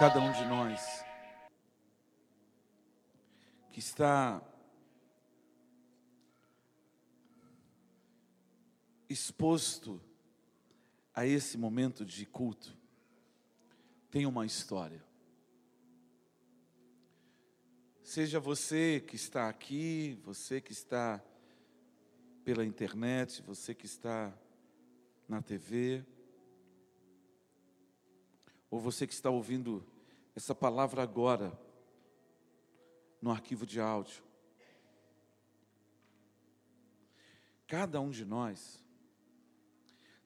cada um de nós que está exposto a esse momento de culto tem uma história. Seja você que está aqui, você que está pela internet, você que está na TV, ou você que está ouvindo essa palavra agora no arquivo de áudio. Cada um de nós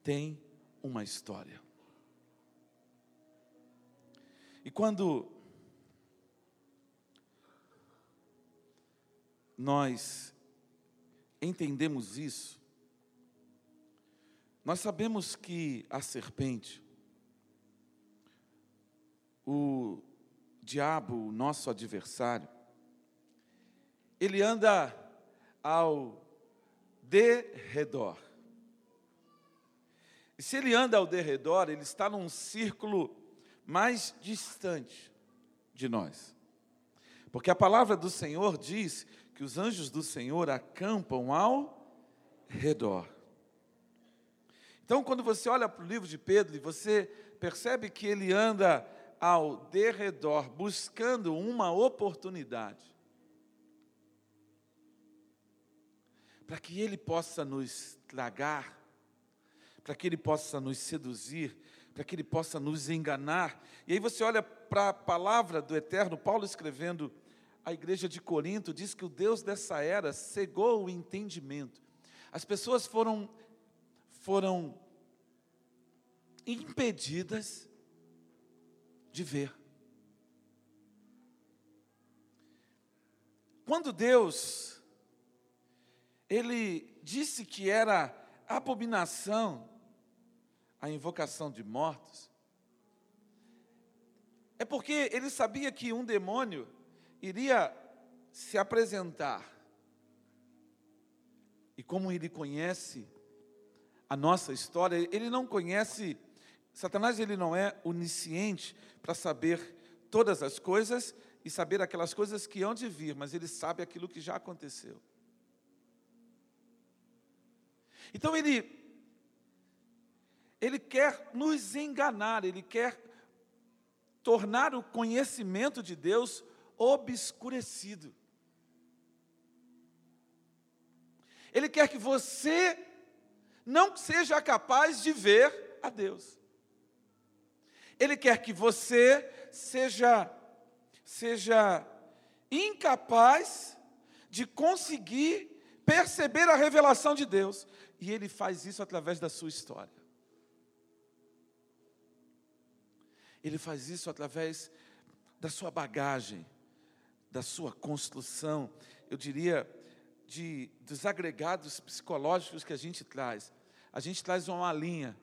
tem uma história. E quando nós entendemos isso, nós sabemos que a serpente, o diabo, o nosso adversário, ele anda ao derredor. E se ele anda ao derredor, ele está num círculo mais distante de nós. Porque a palavra do Senhor diz que os anjos do Senhor acampam ao redor. Então, quando você olha para o livro de Pedro e você percebe que ele anda ao derredor, buscando uma oportunidade, para que ele possa nos tragar, para que ele possa nos seduzir, para que ele possa nos enganar. E aí você olha para a palavra do Eterno, Paulo escrevendo a igreja de Corinto diz que o Deus dessa era cegou o entendimento. As pessoas foram foram impedidas de ver. Quando Deus ele disse que era abominação a invocação de mortos, é porque ele sabia que um demônio iria se apresentar. E como ele conhece a nossa história, ele não conhece, Satanás ele não é onisciente para saber todas as coisas e saber aquelas coisas que hão de vir, mas ele sabe aquilo que já aconteceu. Então ele ele quer nos enganar, ele quer tornar o conhecimento de Deus obscurecido. Ele quer que você não seja capaz de ver a Deus. Ele quer que você seja seja incapaz de conseguir perceber a revelação de Deus, e ele faz isso através da sua história. Ele faz isso através da sua bagagem, da sua construção, eu diria, de, dos agregados psicológicos que a gente traz. A gente traz uma linha.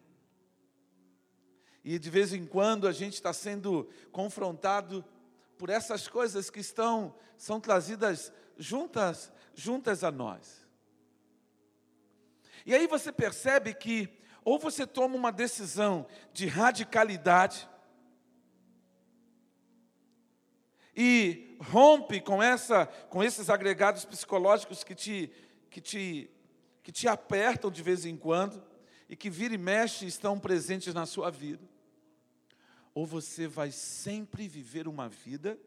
E de vez em quando a gente está sendo confrontado por essas coisas que estão, são trazidas juntas, juntas a nós. E aí você percebe que, ou você toma uma decisão de radicalidade, e rompe com essa com esses agregados psicológicos que te que te que te apertam de vez em quando e que vira e mexe estão presentes na sua vida. Ou você vai sempre viver uma vida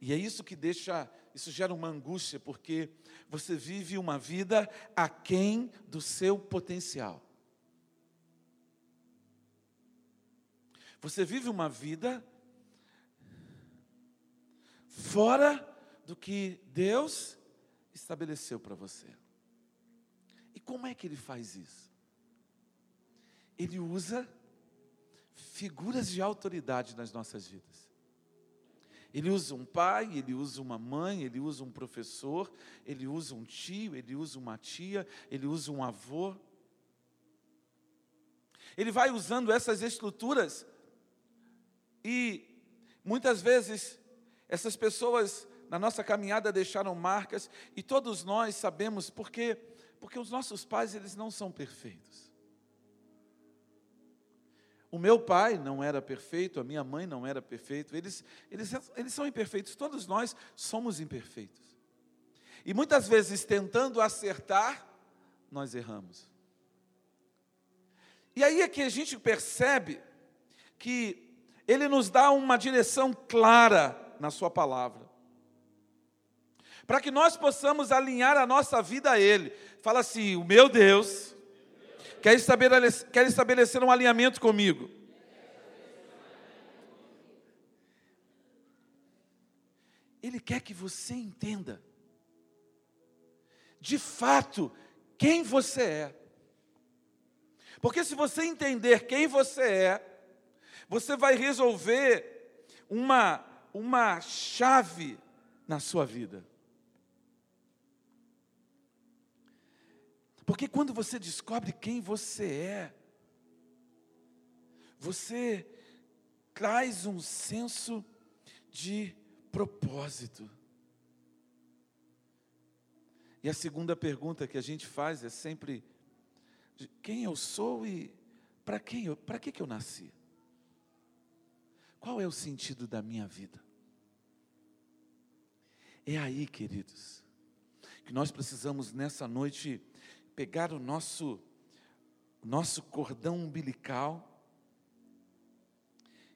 e é isso que deixa, isso gera uma angústia, porque você vive uma vida aquém do seu potencial. Você vive uma vida fora do que Deus estabeleceu para você. E como é que ele faz isso? Ele usa figuras de autoridade nas nossas vidas. Ele usa um pai, ele usa uma mãe, ele usa um professor, ele usa um tio, ele usa uma tia, ele usa um avô. Ele vai usando essas estruturas e muitas vezes essas pessoas na nossa caminhada deixaram marcas e todos nós sabemos por quê? Porque os nossos pais, eles não são perfeitos. O meu pai não era perfeito, a minha mãe não era perfeito, eles, eles, eles são imperfeitos, todos nós somos imperfeitos. E muitas vezes, tentando acertar, nós erramos. E aí é que a gente percebe que Ele nos dá uma direção clara na Sua palavra, para que nós possamos alinhar a nossa vida a Ele. Fala assim: o meu Deus quer estabelecer, quer estabelecer um alinhamento comigo. Ele quer que você entenda, de fato, quem você é. Porque se você entender quem você é, você vai resolver uma, uma chave na sua vida. Porque quando você descobre quem você é, você traz um senso de propósito. E a segunda pergunta que a gente faz é sempre: quem eu sou e para quem eu, para que que eu nasci? Qual é o sentido da minha vida? É aí, queridos, que nós precisamos nessa noite pegar o nosso nosso cordão umbilical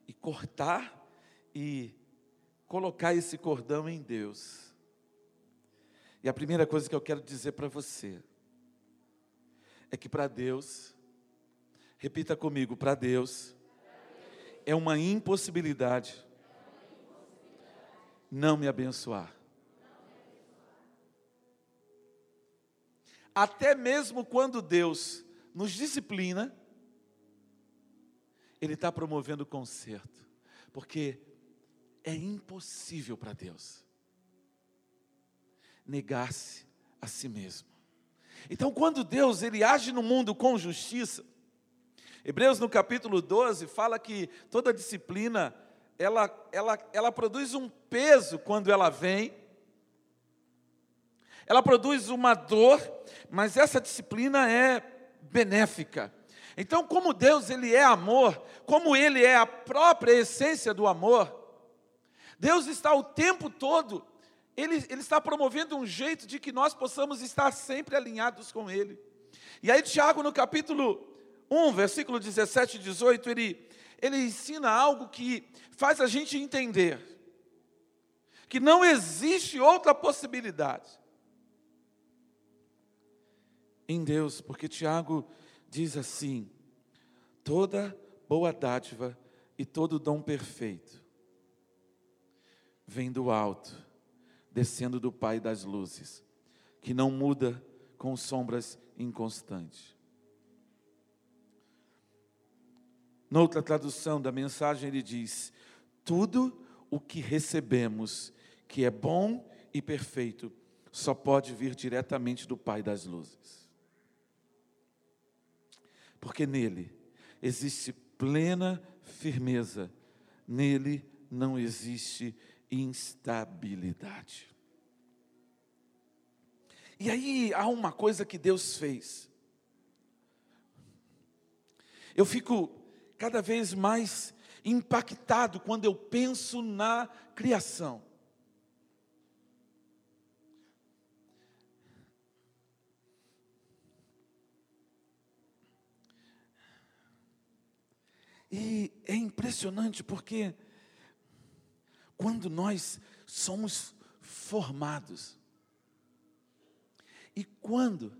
e cortar e colocar esse cordão em Deus. E a primeira coisa que eu quero dizer para você é que para Deus, repita comigo, para Deus é uma impossibilidade não me abençoar. Até mesmo quando Deus nos disciplina, Ele está promovendo conserto, porque é impossível para Deus negar-se a si mesmo. Então, quando Deus ele age no mundo com justiça, Hebreus no capítulo 12 fala que toda disciplina ela, ela, ela produz um peso quando ela vem, ela produz uma dor, mas essa disciplina é benéfica. Então, como Deus ele é amor, como ele é a própria essência do amor, Deus está o tempo todo, ele, ele está promovendo um jeito de que nós possamos estar sempre alinhados com Ele. E aí, Tiago, no capítulo 1, versículo 17 e 18, ele, ele ensina algo que faz a gente entender que não existe outra possibilidade em Deus, porque Tiago diz assim: toda boa dádiva e todo dom perfeito vem do alto, descendo do Pai das luzes, que não muda com sombras inconstantes. Noutra tradução da mensagem, ele diz: Tudo o que recebemos, que é bom e perfeito, só pode vir diretamente do Pai das luzes. Porque nele existe plena firmeza, nele não existe instabilidade. E aí há uma coisa que Deus fez. Eu fico cada vez mais impactado quando eu penso na criação. E é impressionante porque quando nós somos formados, e quando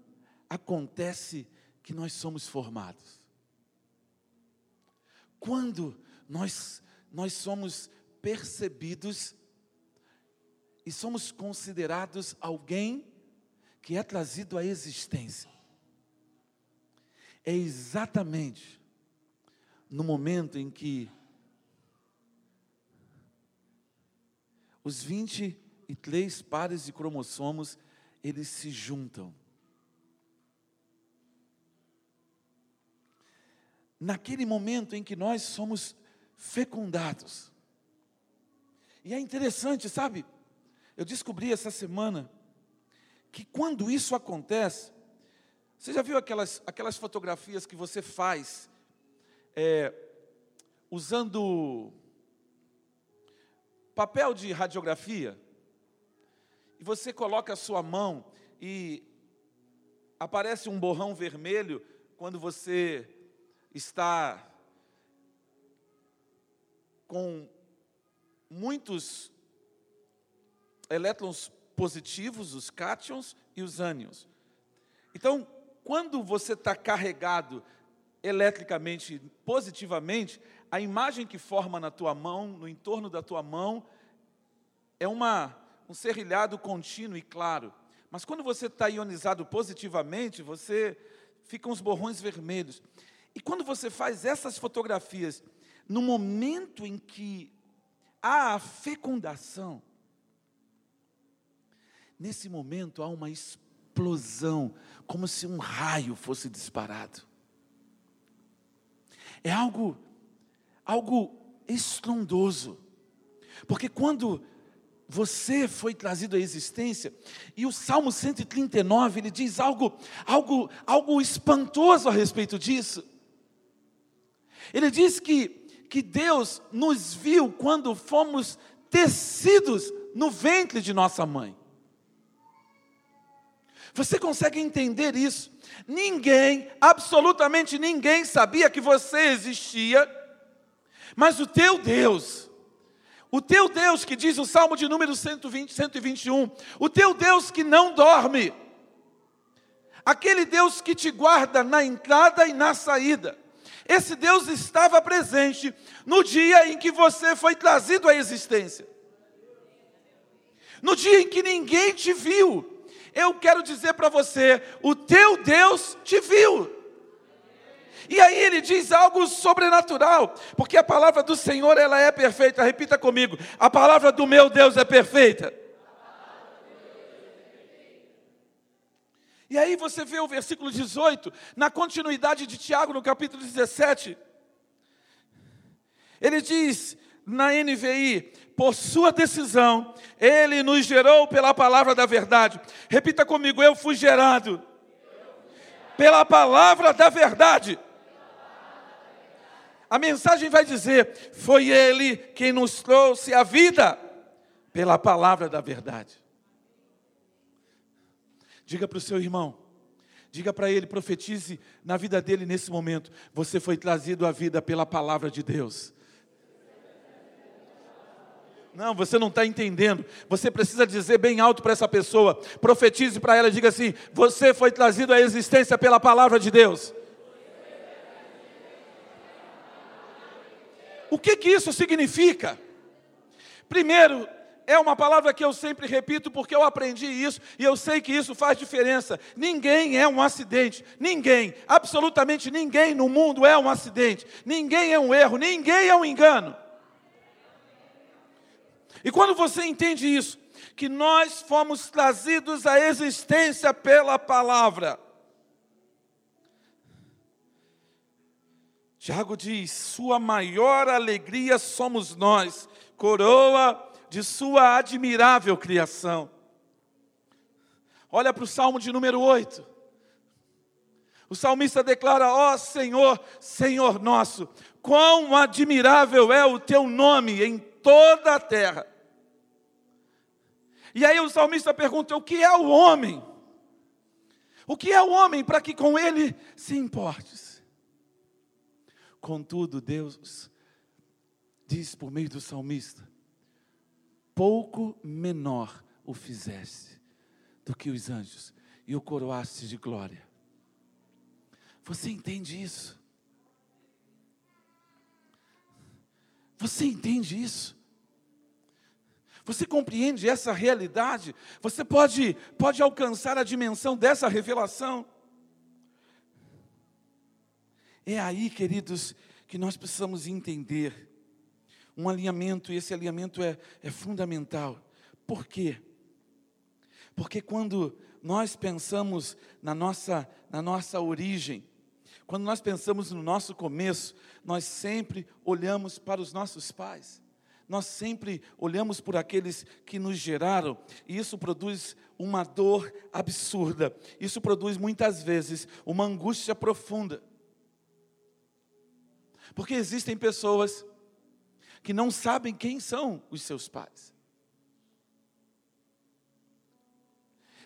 acontece que nós somos formados? Quando nós, nós somos percebidos e somos considerados alguém que é trazido à existência, é exatamente no momento em que os 23 pares de cromossomos eles se juntam naquele momento em que nós somos fecundados. E é interessante, sabe? Eu descobri essa semana que quando isso acontece, você já viu aquelas, aquelas fotografias que você faz é, usando papel de radiografia, e você coloca a sua mão e aparece um borrão vermelho quando você está com muitos elétrons positivos, os cátions e os ânions. Então, quando você está carregado eletricamente, positivamente, a imagem que forma na tua mão, no entorno da tua mão, é uma, um serrilhado contínuo e claro. Mas quando você está ionizado positivamente, você fica uns borrões vermelhos. E quando você faz essas fotografias, no momento em que há a fecundação, nesse momento há uma explosão, como se um raio fosse disparado. É algo, algo estrondoso. Porque quando você foi trazido à existência, e o Salmo 139, ele diz algo, algo, algo espantoso a respeito disso. Ele diz que, que Deus nos viu quando fomos tecidos no ventre de nossa mãe. Você consegue entender isso? Ninguém, absolutamente ninguém sabia que você existia, mas o teu Deus, o teu Deus que diz o Salmo de número 120, 121, o teu Deus que não dorme, aquele Deus que te guarda na entrada e na saída, esse Deus estava presente no dia em que você foi trazido à existência. No dia em que ninguém te viu, eu quero dizer para você: o teu Deus te viu. E aí ele diz algo sobrenatural, porque a palavra do Senhor ela é perfeita. Repita comigo: a palavra do meu Deus é perfeita. E aí você vê o versículo 18, na continuidade de Tiago, no capítulo 17. Ele diz na NVI: por sua decisão, ele nos gerou pela palavra da verdade. Repita comigo: eu fui gerado pela palavra da verdade. A mensagem vai dizer: foi ele quem nos trouxe a vida pela palavra da verdade. Diga para o seu irmão, diga para ele, profetize na vida dele nesse momento: você foi trazido à vida pela palavra de Deus. Não, você não está entendendo. Você precisa dizer bem alto para essa pessoa. Profetize para ela, diga assim: Você foi trazido à existência pela palavra de Deus. O que que isso significa? Primeiro, é uma palavra que eu sempre repito porque eu aprendi isso e eu sei que isso faz diferença. Ninguém é um acidente, ninguém, absolutamente ninguém no mundo é um acidente, ninguém é um erro, ninguém é um engano. E quando você entende isso, que nós fomos trazidos à existência pela palavra. Tiago diz: Sua maior alegria somos nós, coroa de Sua admirável criação. Olha para o salmo de número 8. O salmista declara: Ó oh, Senhor, Senhor nosso, quão admirável é o teu nome em toda a terra. E aí o salmista pergunta: o que é o homem? O que é o homem para que com ele se importes? Contudo, Deus diz por meio do salmista: pouco menor o fizeste do que os anjos e o coroaste de glória. Você entende isso? Você entende isso? Você compreende essa realidade? Você pode, pode alcançar a dimensão dessa revelação? É aí, queridos, que nós precisamos entender um alinhamento, e esse alinhamento é, é fundamental. Por quê? Porque quando nós pensamos na nossa, na nossa origem, quando nós pensamos no nosso começo, nós sempre olhamos para os nossos pais nós sempre olhamos por aqueles que nos geraram, e isso produz uma dor absurda, isso produz muitas vezes uma angústia profunda. Porque existem pessoas que não sabem quem são os seus pais.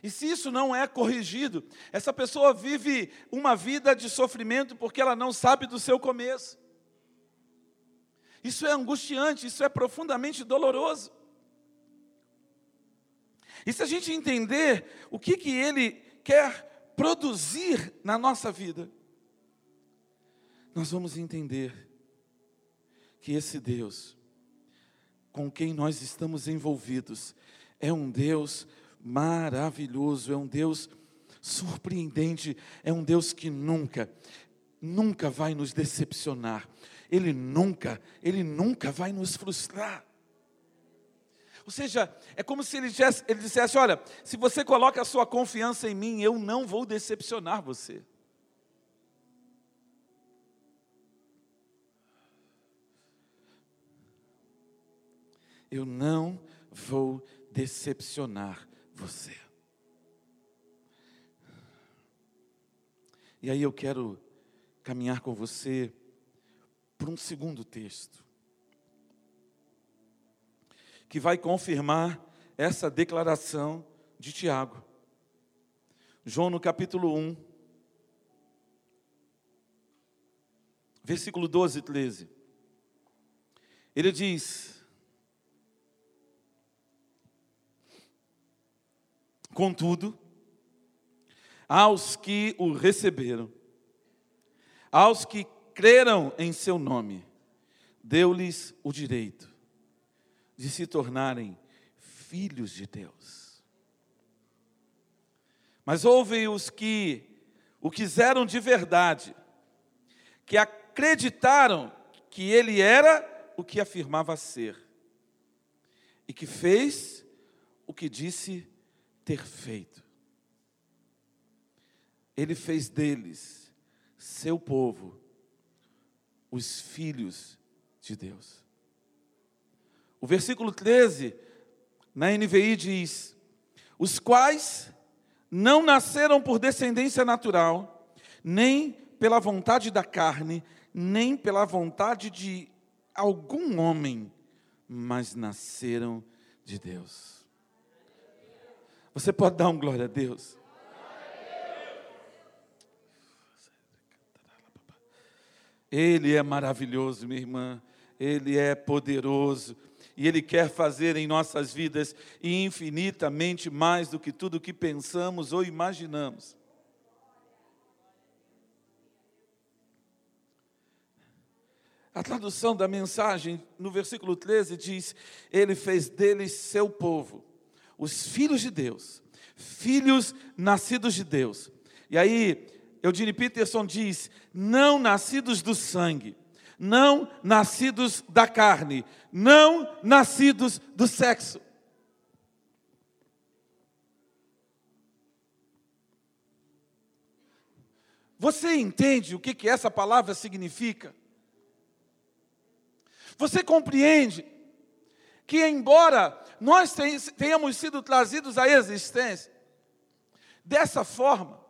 E se isso não é corrigido, essa pessoa vive uma vida de sofrimento porque ela não sabe do seu começo. Isso é angustiante, isso é profundamente doloroso. E se a gente entender o que, que ele quer produzir na nossa vida, nós vamos entender que esse Deus, com quem nós estamos envolvidos, é um Deus maravilhoso, é um Deus surpreendente, é um Deus que nunca, nunca vai nos decepcionar, Ele nunca, Ele nunca vai nos frustrar. Ou seja, é como se ele dissesse, ele dissesse: Olha, se você coloca a sua confiança em mim, eu não vou decepcionar você. Eu não vou decepcionar você. E aí eu quero caminhar com você para um segundo texto que vai confirmar essa declaração de Tiago. João no capítulo 1, versículo 12 e 13. Ele diz: Contudo, aos que o receberam, aos que creram em seu nome, deu-lhes o direito de se tornarem filhos de Deus. Mas houve os que o quiseram de verdade, que acreditaram que ele era o que afirmava ser, e que fez o que disse ter feito. Ele fez deles, seu povo, os filhos de Deus. O versículo 13, na NVI diz: Os quais não nasceram por descendência natural, nem pela vontade da carne, nem pela vontade de algum homem, mas nasceram de Deus. Você pode dar um glória a Deus? Ele é maravilhoso, minha irmã. Ele é poderoso e Ele quer fazer em nossas vidas infinitamente mais do que tudo que pensamos ou imaginamos. A tradução da mensagem no versículo 13 diz: Ele fez deles seu povo, os filhos de Deus, filhos nascidos de Deus. E aí, Eugene Peterson diz: não nascidos do sangue, não nascidos da carne, não nascidos do sexo. Você entende o que, que essa palavra significa? Você compreende que, embora nós tenhamos sido trazidos à existência dessa forma,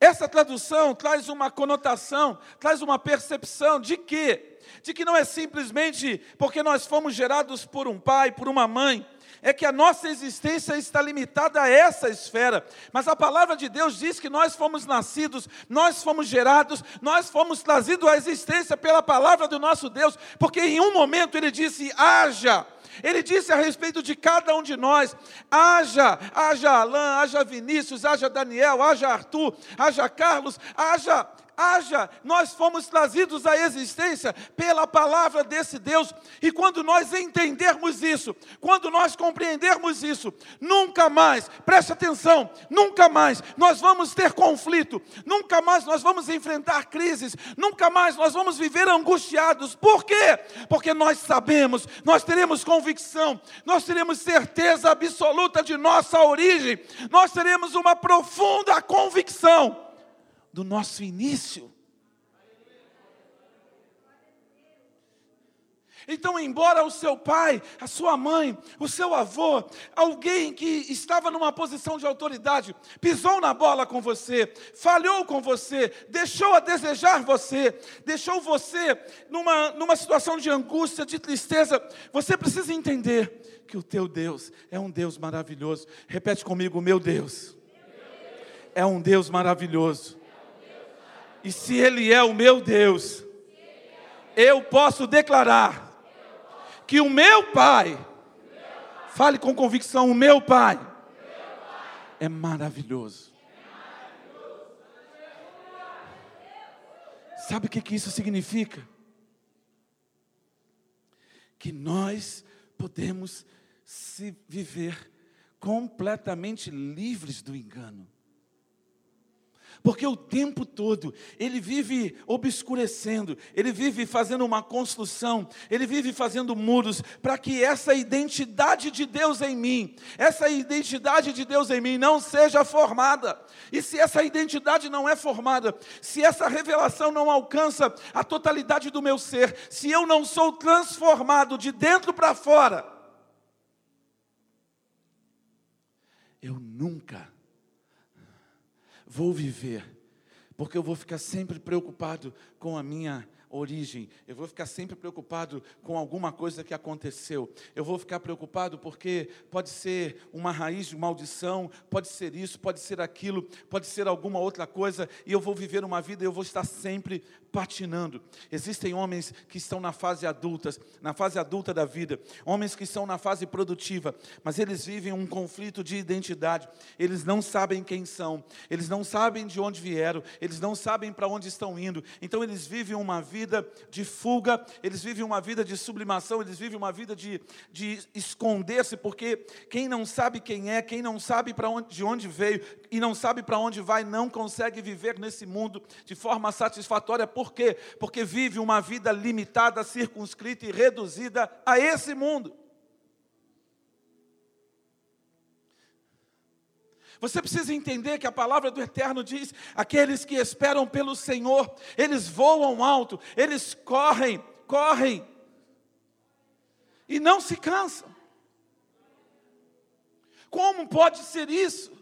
essa tradução traz uma conotação, traz uma percepção de que de que não é simplesmente porque nós fomos gerados por um pai, por uma mãe, é que a nossa existência está limitada a essa esfera. Mas a palavra de Deus diz que nós fomos nascidos, nós fomos gerados, nós fomos trazidos à existência pela palavra do nosso Deus, porque em um momento ele disse: haja. Ele disse a respeito de cada um de nós: haja, haja Alain, haja Vinícius, haja Daniel, haja Arthur, haja Carlos, haja haja, nós fomos trazidos à existência pela palavra desse Deus, e quando nós entendermos isso, quando nós compreendermos isso, nunca mais, preste atenção, nunca mais nós vamos ter conflito, nunca mais nós vamos enfrentar crises, nunca mais nós vamos viver angustiados, por quê? Porque nós sabemos, nós teremos convicção, nós teremos certeza absoluta de nossa origem, nós teremos uma profunda convicção do nosso início. Então, embora o seu pai, a sua mãe, o seu avô, alguém que estava numa posição de autoridade, pisou na bola com você, falhou com você, deixou a desejar você, deixou você numa, numa situação de angústia, de tristeza, você precisa entender que o teu Deus é um Deus maravilhoso. Repete comigo: meu Deus é um Deus maravilhoso. E se Ele é o meu Deus, eu posso declarar que o meu pai, fale com convicção, o meu pai é maravilhoso. Sabe o que, isso significa? Que nós podemos se viver completamente livres do engano. Porque o tempo todo ele vive obscurecendo, ele vive fazendo uma construção, ele vive fazendo muros para que essa identidade de Deus em mim, essa identidade de Deus em mim não seja formada. E se essa identidade não é formada, se essa revelação não alcança a totalidade do meu ser, se eu não sou transformado de dentro para fora, eu nunca vou viver, porque eu vou ficar sempre preocupado com a minha origem, eu vou ficar sempre preocupado com alguma coisa que aconteceu, eu vou ficar preocupado porque pode ser uma raiz de maldição, pode ser isso, pode ser aquilo, pode ser alguma outra coisa, e eu vou viver uma vida, eu vou estar sempre patinando. Existem homens que estão na fase adulta, na fase adulta da vida, homens que estão na fase produtiva, mas eles vivem um conflito de identidade. Eles não sabem quem são, eles não sabem de onde vieram, eles não sabem para onde estão indo. Então eles vivem uma vida de fuga, eles vivem uma vida de sublimação, eles vivem uma vida de, de esconder-se, porque quem não sabe quem é, quem não sabe para onde, de onde veio e não sabe para onde vai, não consegue viver nesse mundo de forma satisfatória quê? Porque vive uma vida limitada, circunscrita e reduzida a esse mundo. Você precisa entender que a palavra do Eterno diz: aqueles que esperam pelo Senhor, eles voam alto, eles correm, correm, e não se cansam. Como pode ser isso?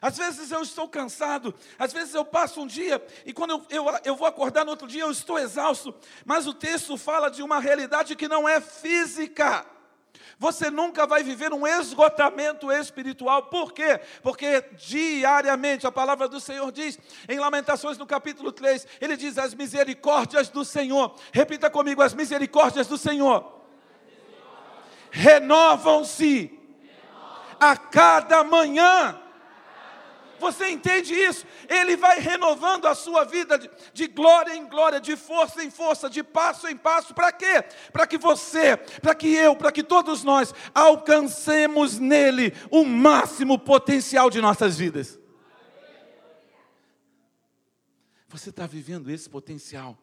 Às vezes eu estou cansado, às vezes eu passo um dia e quando eu, eu, eu, vou acordar no outro dia eu estou exausto, mas o texto fala de uma realidade que não é física. Você nunca vai viver um esgotamento espiritual, por quê? Porque diariamente a palavra do Senhor diz, em Lamentações no capítulo 3, ele diz: As misericórdias do Senhor, repita comigo: as misericórdias do Senhor renovam-se a cada manhã. Você entende isso? Ele vai renovando a sua vida de, de, glória em glória, de força em força, de passo em passo. Para quê? Para que você, para que eu, para que todos nós alcancemos nele o máximo potencial de nossas vidas. Você está vivendo esse potencial.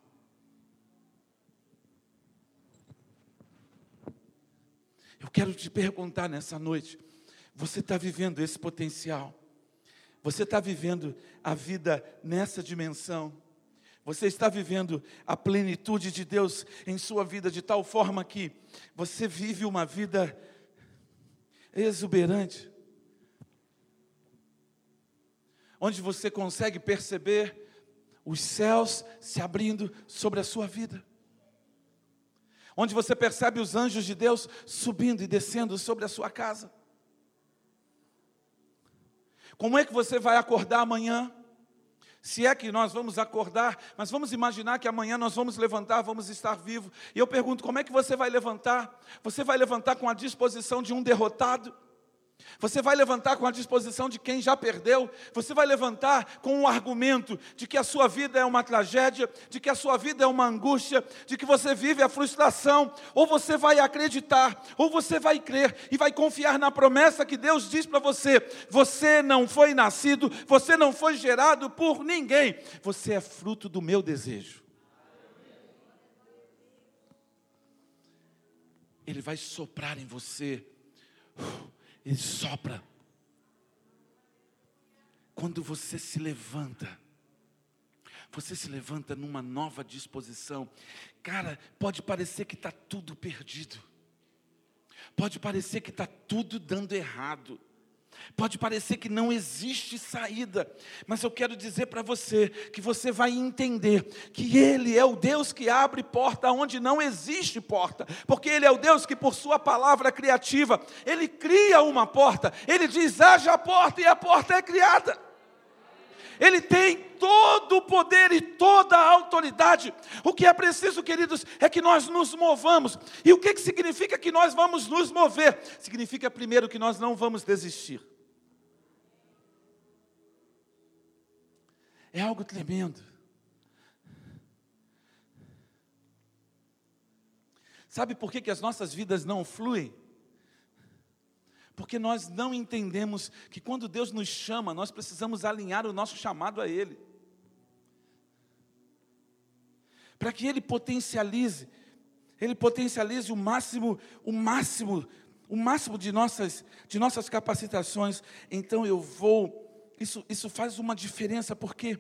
Eu quero te perguntar nessa noite: você está vivendo esse potencial? Você está vivendo a vida nessa dimensão. Você está vivendo a plenitude de Deus em sua vida de tal forma que você vive uma vida exuberante. Onde você consegue perceber os céus se abrindo sobre a sua vida. Onde você percebe os anjos de Deus subindo e descendo sobre a sua casa. Como é que você vai acordar amanhã? Se é que nós vamos acordar, mas vamos imaginar que amanhã nós vamos levantar, vamos estar vivos. E eu pergunto: como é que você vai levantar? Você vai levantar com a disposição de um derrotado? Você vai levantar com a disposição de quem já perdeu, você vai levantar com o argumento de que a sua vida é uma tragédia, de que a sua vida é uma angústia, de que você vive a frustração, ou você vai acreditar, ou você vai crer e vai confiar na promessa que Deus diz para você: você não foi nascido, você não foi gerado por ninguém, você é fruto do meu desejo. Ele vai soprar em você. Ele sopra. Quando você se levanta, você se levanta numa nova disposição. Cara, pode parecer que está tudo perdido, pode parecer que está tudo dando errado. Pode parecer que não existe saída, mas eu quero dizer para você que você vai entender que Ele é o Deus que abre porta onde não existe porta, porque Ele é o Deus que, por Sua palavra criativa, Ele cria uma porta, Ele diz: haja a porta e a porta é criada. Ele tem todo o poder e toda a autoridade. O que é preciso, queridos, é que nós nos movamos. E o que, que significa que nós vamos nos mover? Significa, primeiro, que nós não vamos desistir. É algo tremendo. Sabe por que, que as nossas vidas não fluem? Porque nós não entendemos que quando Deus nos chama, nós precisamos alinhar o nosso chamado a Ele. Para que Ele potencialize, Ele potencialize o máximo, o máximo, o máximo de nossas, de nossas capacitações. Então eu vou, isso, isso faz uma diferença, porque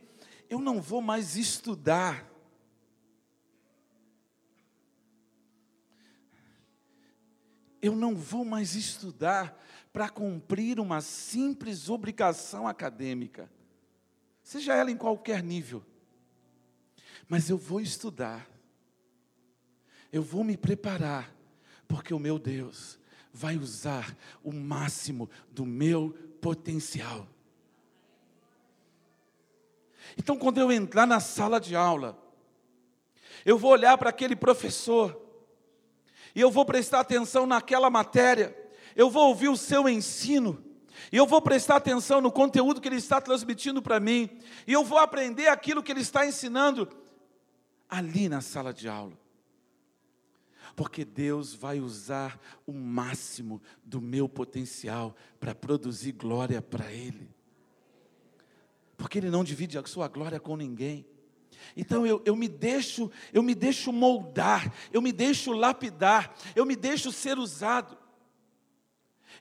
eu não vou mais estudar. Eu não vou mais estudar para cumprir uma simples obrigação acadêmica, seja ela em qualquer nível. Mas eu vou estudar, eu vou me preparar, porque o meu Deus vai usar o máximo do meu potencial. Então, quando eu entrar na sala de aula, eu vou olhar para aquele professor, e eu vou prestar atenção naquela matéria, eu vou ouvir o seu ensino, e eu vou prestar atenção no conteúdo que ele está transmitindo para mim, e eu vou aprender aquilo que ele está ensinando ali na sala de aula. Porque Deus vai usar o máximo do meu potencial para produzir glória para Ele. Porque Ele não divide a sua glória com ninguém. Então eu, eu me deixo, eu me deixo moldar, eu me deixo lapidar, eu me deixo ser usado.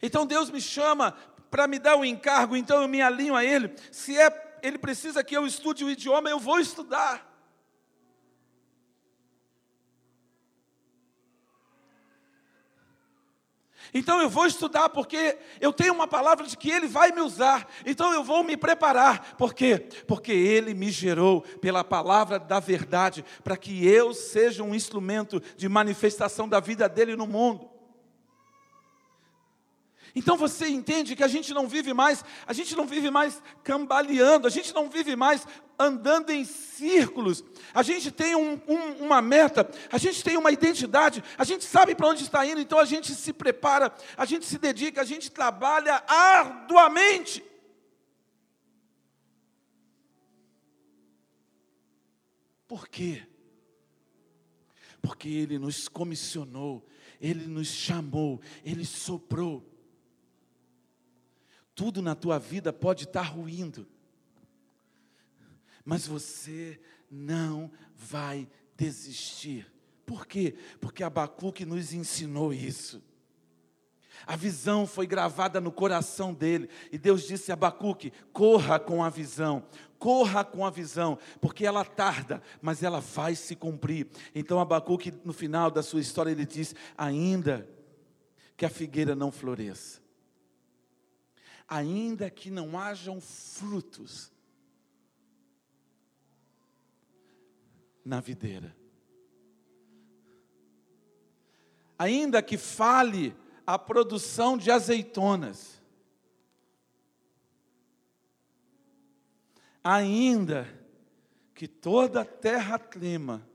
Então Deus me chama para me dar um encargo, então eu me alinho a Ele. Se é, Ele precisa que eu estude o idioma, eu vou estudar. Então eu vou estudar porque eu tenho uma palavra de que Ele vai me usar. Então eu vou me preparar. Por quê? Porque Ele me gerou pela palavra da verdade, para que eu seja um instrumento de manifestação da vida dele no mundo. Então você entende que a gente não vive mais, a gente não vive mais cambaleando, a gente não vive mais andando em círculos. A gente tem um, um, uma meta, a gente tem uma identidade, a gente sabe para onde está indo, então a gente se prepara, a gente se dedica, a gente trabalha arduamente. Por quê? Porque Ele nos comissionou, Ele nos chamou, Ele soprou tudo na tua vida pode estar ruindo, mas você não vai desistir. Por quê? Porque Abacuque nos ensinou isso. A visão foi gravada no coração dele, e Deus disse a Abacuque: corra com a visão, corra com a visão, porque ela tarda, mas ela vai se cumprir. Então Abacuque, no final da sua história, ele diz: ainda que a figueira não floresça, ainda que não hajam frutos na videira. Ainda que fale a produção de azeitonas. Ainda que toda a terra clima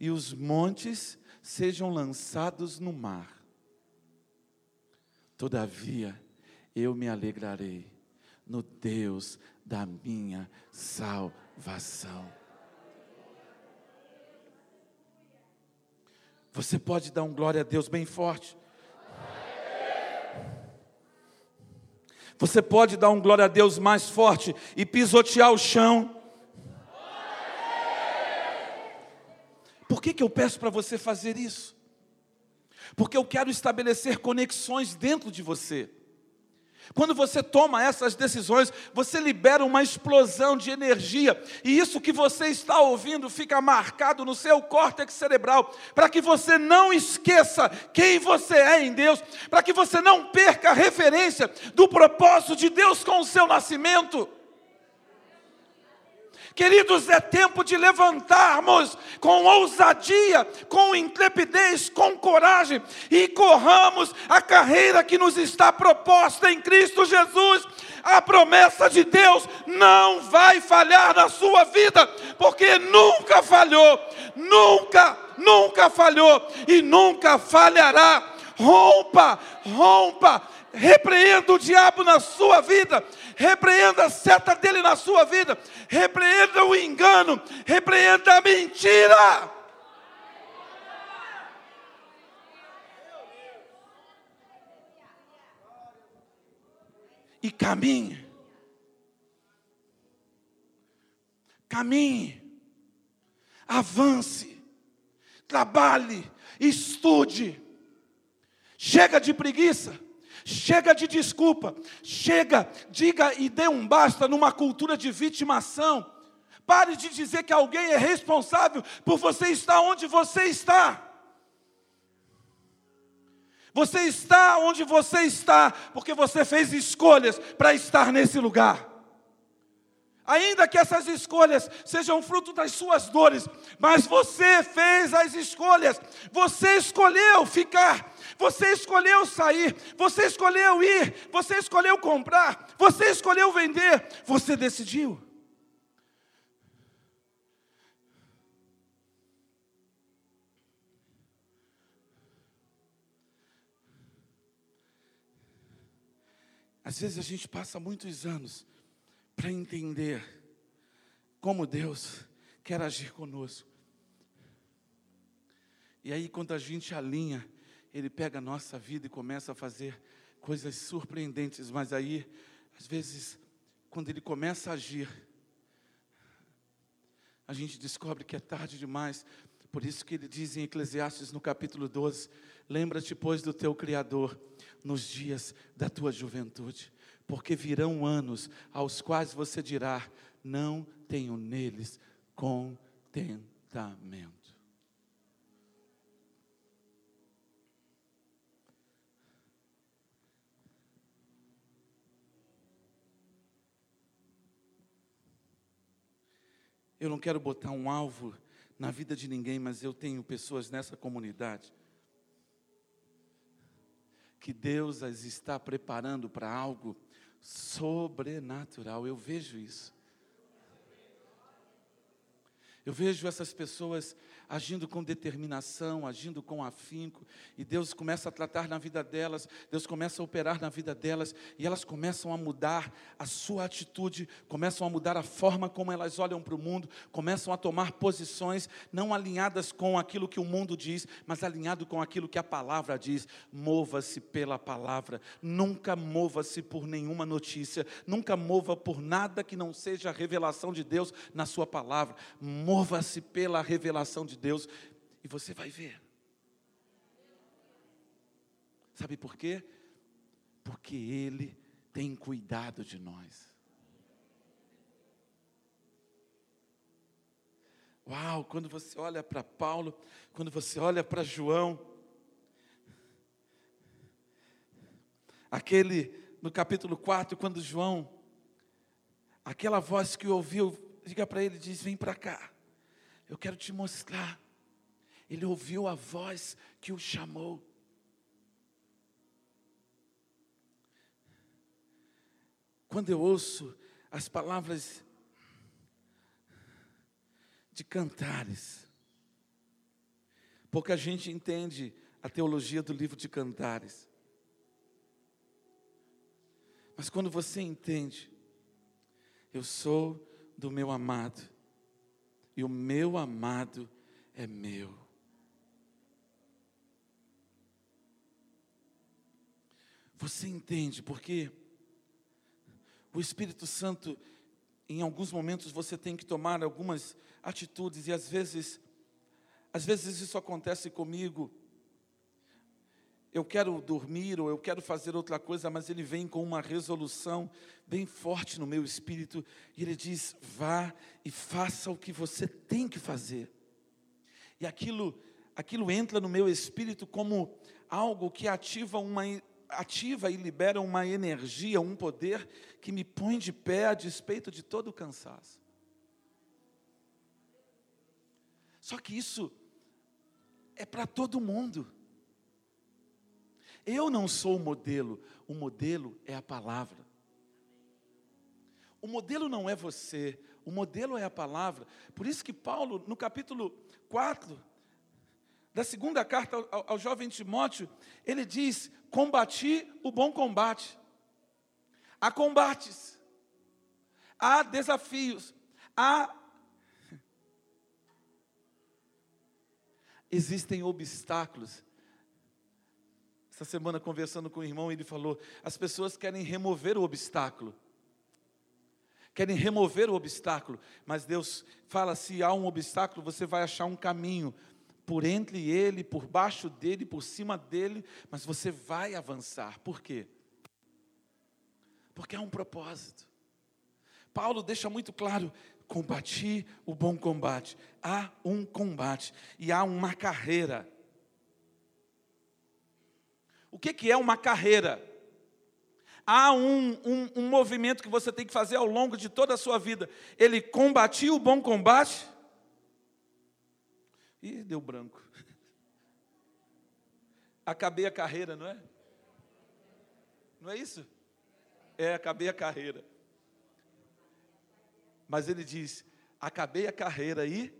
e os montes sejam lançados no mar. Todavia, eu me alegrarei no Deus da minha salvação. Você pode dar um glória a Deus bem forte. Você pode dar um glória a Deus mais forte e pisotear o chão. Por que, que eu peço para você fazer isso? Porque eu quero estabelecer conexões dentro de você. Quando você toma essas decisões, você libera uma explosão de energia, e isso que você está ouvindo fica marcado no seu córtex cerebral, para que você não esqueça quem você é em Deus, para que você não perca a referência do propósito de Deus com o seu nascimento. Queridos, é tempo de levantarmos com ousadia, com intrepidez, com coragem e corramos a carreira que nos está proposta em Cristo Jesus. A promessa de Deus não vai falhar na sua vida, porque nunca falhou, nunca, nunca falhou e nunca falhará. Rompa, rompa, repreenda o diabo na sua vida, repreenda a seta dele na sua vida, repreenda o engano, repreenda a mentira. E caminhe, caminhe, avance, trabalhe, estude, chega de preguiça. Chega de desculpa, chega, diga e dê um basta numa cultura de vitimação. Pare de dizer que alguém é responsável por você estar onde você está. Você está onde você está, porque você fez escolhas para estar nesse lugar. Ainda que essas escolhas sejam fruto das suas dores, mas você fez as escolhas, você escolheu ficar você escolheu sair, você escolheu ir, você escolheu comprar, você escolheu vender, você decidiu. Às vezes a gente passa muitos anos para entender como Deus quer agir conosco. E aí, quando a gente alinha ele pega a nossa vida e começa a fazer coisas surpreendentes, mas aí, às vezes, quando ele começa a agir, a gente descobre que é tarde demais. Por isso que ele diz em Eclesiastes no capítulo 12: Lembra-te, pois, do teu Criador nos dias da tua juventude, porque virão anos aos quais você dirá: Não tenho neles contentamento. Eu não quero botar um alvo na vida de ninguém, mas eu tenho pessoas nessa comunidade que Deus as está preparando para algo sobrenatural. Eu vejo isso. Eu vejo essas pessoas agindo com determinação, agindo com afinco, e Deus começa a tratar na vida delas, Deus começa a operar na vida delas, e elas começam a mudar a sua atitude, começam a mudar a forma como elas olham para o mundo, começam a tomar posições não alinhadas com aquilo que o mundo diz, mas alinhado com aquilo que a palavra diz. Mova-se pela palavra, nunca mova-se por nenhuma notícia, nunca mova por nada que não seja a revelação de Deus na sua palavra. Mova-se pela revelação de Deus e você vai ver. Sabe por quê? Porque Ele tem cuidado de nós. Uau, quando você olha para Paulo, quando você olha para João, aquele no capítulo 4, quando João, aquela voz que ouviu, diga para ele, diz: Vem para cá. Eu quero te mostrar. Ele ouviu a voz que o chamou. Quando eu ouço as palavras de cantares, pouca gente entende a teologia do livro de cantares. Mas quando você entende, eu sou do meu amado e o meu amado é meu. Você entende porque o Espírito Santo, em alguns momentos você tem que tomar algumas atitudes e às vezes, às vezes isso acontece comigo. Eu quero dormir ou eu quero fazer outra coisa, mas ele vem com uma resolução bem forte no meu espírito e ele diz: vá e faça o que você tem que fazer. E aquilo, aquilo entra no meu espírito como algo que ativa uma ativa e libera uma energia, um poder que me põe de pé a despeito de todo o cansaço. Só que isso é para todo mundo. Eu não sou o modelo, o modelo é a palavra. O modelo não é você, o modelo é a palavra. Por isso que Paulo, no capítulo 4 da segunda carta ao, ao jovem Timóteo, ele diz: Combati o bom combate. Há combates, há desafios, há. Existem obstáculos essa semana, conversando com o irmão, ele falou: as pessoas querem remover o obstáculo. Querem remover o obstáculo, mas Deus fala: se há um obstáculo, você vai achar um caminho por entre ele, por baixo dele, por cima dele, mas você vai avançar. Por quê? Porque há um propósito. Paulo deixa muito claro: combati o bom combate. Há um combate e há uma carreira. O que, que é uma carreira? Há um, um, um movimento que você tem que fazer ao longo de toda a sua vida. Ele combatiu o bom combate. Ih, deu branco. Acabei a carreira, não é? Não é isso? É, acabei a carreira. Mas ele diz: acabei a carreira e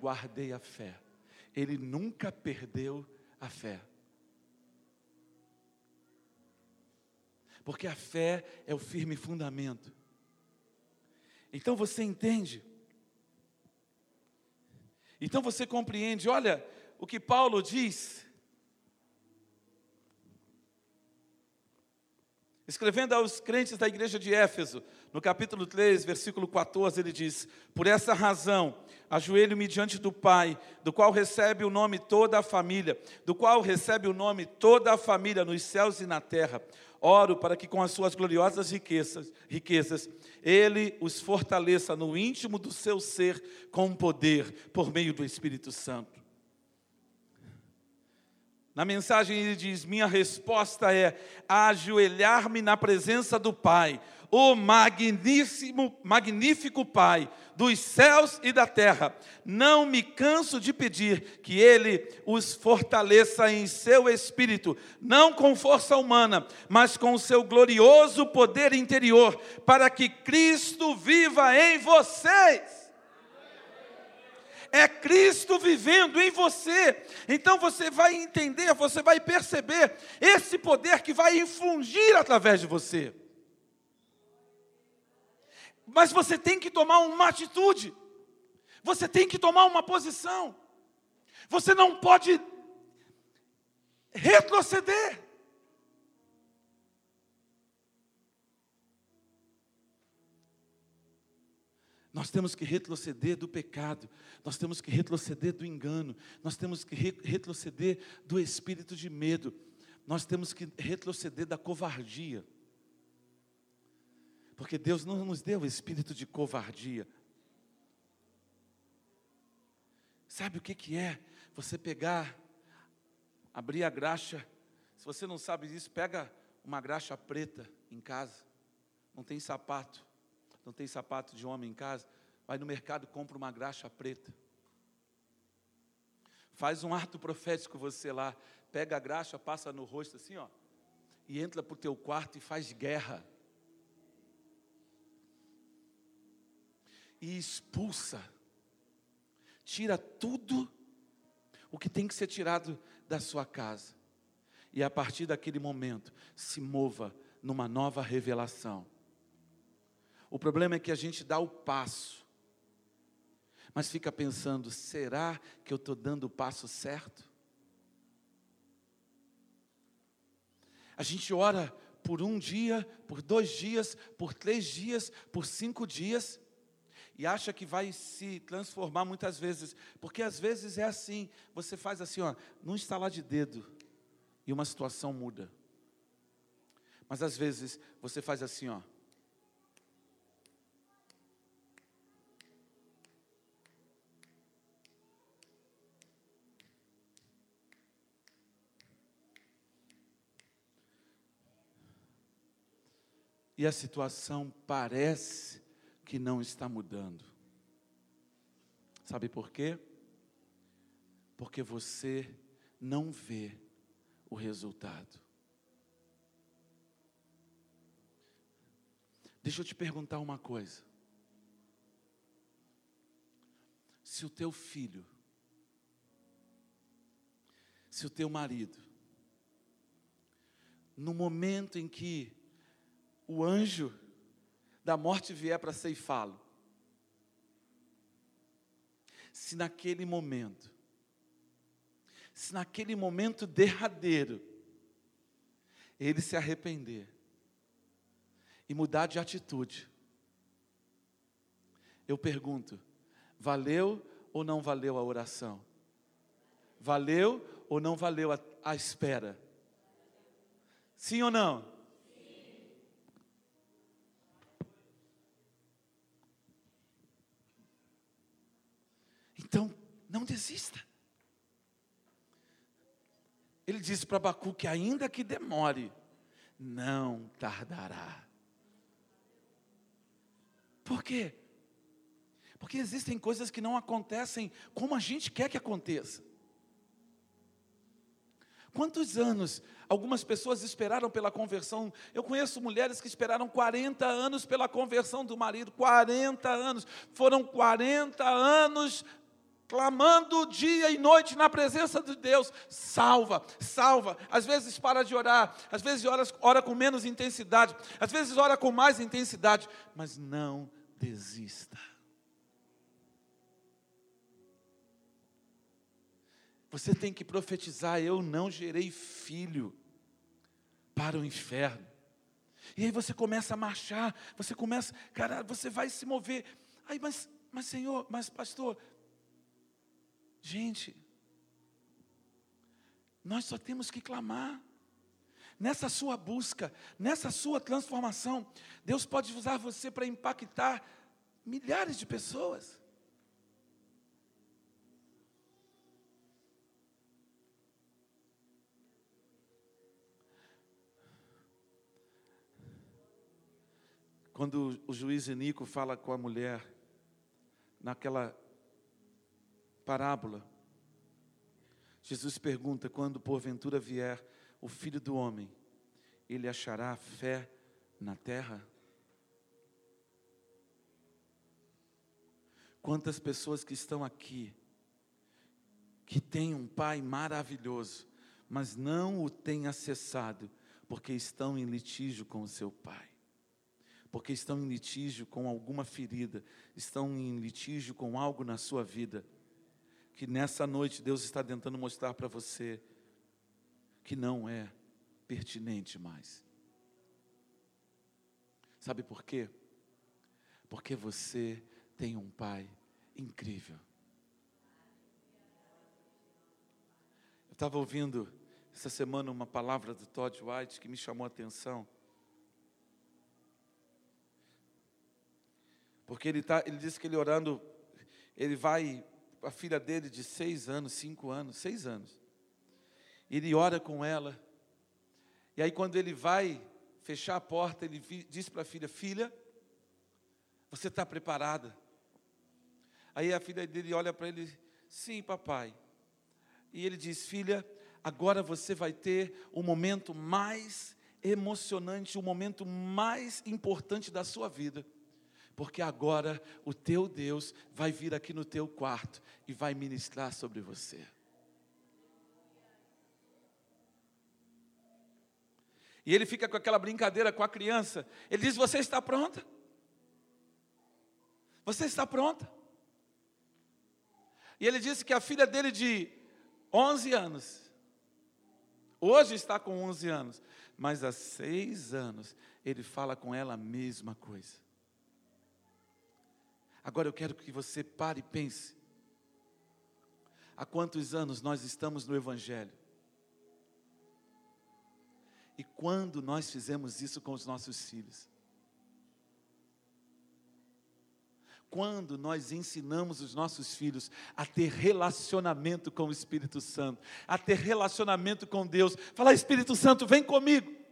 guardei a fé. Ele nunca perdeu a fé. Porque a fé é o firme fundamento. Então você entende? Então você compreende, olha o que Paulo diz. Escrevendo aos crentes da igreja de Éfeso, no capítulo 3, versículo 14, ele diz: Por essa razão, ajoelho-me diante do Pai, do qual recebe o nome toda a família, do qual recebe o nome toda a família nos céus e na terra, Oro para que com as suas gloriosas riquezas, riquezas, ele os fortaleça no íntimo do seu ser com poder por meio do Espírito Santo. Na mensagem ele diz: Minha resposta é ajoelhar-me na presença do Pai, o magnífico, magnífico Pai dos céus e da terra. Não me canso de pedir que Ele os fortaleça em seu espírito, não com força humana, mas com o seu glorioso poder interior, para que Cristo viva em vocês é Cristo vivendo em você. Então você vai entender, você vai perceber esse poder que vai infungir através de você. Mas você tem que tomar uma atitude. Você tem que tomar uma posição. Você não pode retroceder. Nós temos que retroceder do pecado, nós temos que retroceder do engano, nós temos que re retroceder do espírito de medo, nós temos que retroceder da covardia. Porque Deus não nos deu espírito de covardia. Sabe o que, que é? Você pegar, abrir a graxa. Se você não sabe disso, pega uma graxa preta em casa. Não tem sapato. Não tem sapato de homem em casa. Vai no mercado, compra uma graxa preta. Faz um ato profético você lá. Pega a graxa, passa no rosto assim, ó. E entra para o teu quarto e faz guerra. E expulsa, tira tudo o que tem que ser tirado da sua casa. E a partir daquele momento, se mova numa nova revelação. O problema é que a gente dá o passo, mas fica pensando: será que eu estou dando o passo certo? A gente ora por um dia, por dois dias, por três dias, por cinco dias, e acha que vai se transformar muitas vezes, porque às vezes é assim, você faz assim, ó, num instalar de dedo, e uma situação muda. Mas às vezes você faz assim, ó. E a situação parece que não está mudando. Sabe por quê? Porque você não vê o resultado. Deixa eu te perguntar uma coisa. Se o teu filho, se o teu marido, no momento em que o anjo da morte vier para ceifá-lo, se naquele momento, se naquele momento derradeiro, ele se arrepender e mudar de atitude, eu pergunto: valeu ou não valeu a oração? Valeu ou não valeu a, a espera? Sim ou não? Então, não desista. Ele disse para Bacu que ainda que demore, não tardará. Por quê? Porque existem coisas que não acontecem como a gente quer que aconteça. Quantos anos algumas pessoas esperaram pela conversão? Eu conheço mulheres que esperaram 40 anos pela conversão do marido, 40 anos. Foram 40 anos clamando dia e noite na presença de Deus, salva, salva. Às vezes para de orar, às vezes ora, ora com menos intensidade, às vezes ora com mais intensidade, mas não desista. Você tem que profetizar: eu não gerei filho para o inferno. E aí você começa a marchar, você começa, cara, você vai se mover. Aí, mas, mas Senhor, mas pastor, Gente, nós só temos que clamar. Nessa sua busca, nessa sua transformação, Deus pode usar você para impactar milhares de pessoas. Quando o juiz Enico fala com a mulher, naquela parábola, Jesus pergunta: quando porventura vier o filho do homem, ele achará fé na terra? Quantas pessoas que estão aqui, que têm um pai maravilhoso, mas não o têm acessado, porque estão em litígio com o seu pai porque estão em litígio com alguma ferida, estão em litígio com algo na sua vida que nessa noite Deus está tentando mostrar para você que não é pertinente mais. Sabe por quê? Porque você tem um pai incrível. Eu estava ouvindo essa semana uma palavra do Todd White que me chamou a atenção. Porque ele, tá, ele disse que ele orando, ele vai a filha dele de seis anos, cinco anos, seis anos. Ele ora com ela. E aí, quando ele vai fechar a porta, ele diz para a filha: Filha, você está preparada? Aí a filha dele olha para ele: Sim, papai. E ele diz: Filha, agora você vai ter o momento mais emocionante, o momento mais importante da sua vida porque agora o teu Deus vai vir aqui no teu quarto e vai ministrar sobre você. E ele fica com aquela brincadeira com a criança. Ele diz: Você está pronta? Você está pronta? E ele disse que a filha dele de 11 anos, hoje está com 11 anos, mas há seis anos ele fala com ela a mesma coisa. Agora eu quero que você pare e pense. Há quantos anos nós estamos no Evangelho? quando nós fizemos isso com os nossos filhos? Quando nós ensinamos os nossos filhos a ter relacionamento com o Espírito Santo, a ter relacionamento com Deus, falar: Espírito Santo, vem comigo.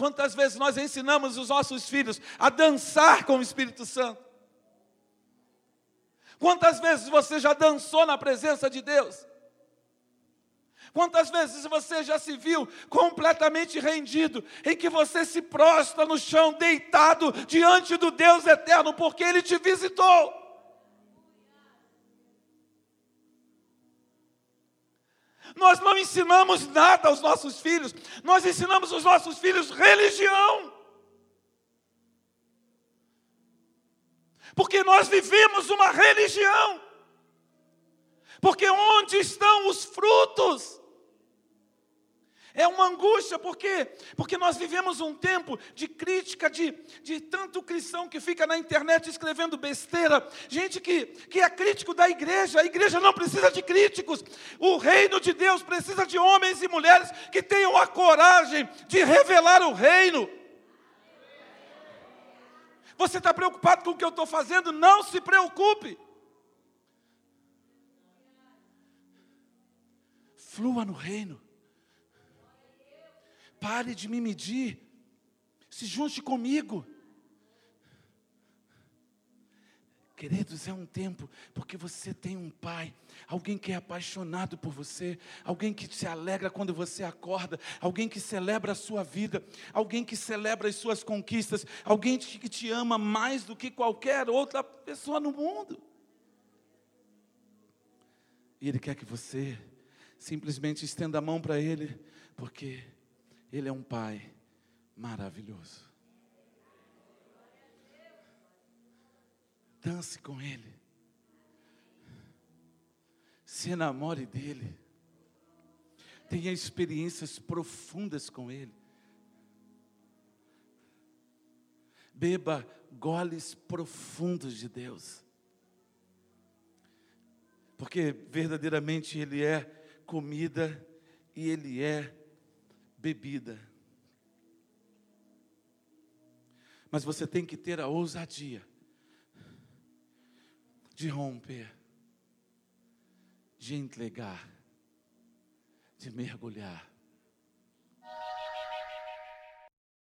Quantas vezes nós ensinamos os nossos filhos a dançar com o Espírito Santo? Quantas vezes você já dançou na presença de Deus? Quantas vezes você já se viu completamente rendido, em que você se prostra no chão, deitado diante do Deus eterno, porque Ele te visitou? Nós não ensinamos nada aos nossos filhos, nós ensinamos aos nossos filhos religião. Porque nós vivemos uma religião. Porque onde estão os frutos? É uma angústia, por quê? Porque nós vivemos um tempo de crítica, de, de tanto cristão que fica na internet escrevendo besteira, gente que, que é crítico da igreja, a igreja não precisa de críticos, o reino de Deus precisa de homens e mulheres que tenham a coragem de revelar o reino. Você está preocupado com o que eu estou fazendo? Não se preocupe. Flua no reino. Pare de me medir. Se junte comigo. Queridos, é um tempo porque você tem um pai, alguém que é apaixonado por você, alguém que se alegra quando você acorda, alguém que celebra a sua vida, alguém que celebra as suas conquistas, alguém que te ama mais do que qualquer outra pessoa no mundo. E Ele quer que você simplesmente estenda a mão para Ele, porque ele é um pai maravilhoso. Dance com Ele. Se enamore dEle. Tenha experiências profundas com Ele. Beba goles profundos de Deus. Porque verdadeiramente Ele é comida e Ele é bebida. Mas você tem que ter a ousadia de romper, de entregar, de mergulhar.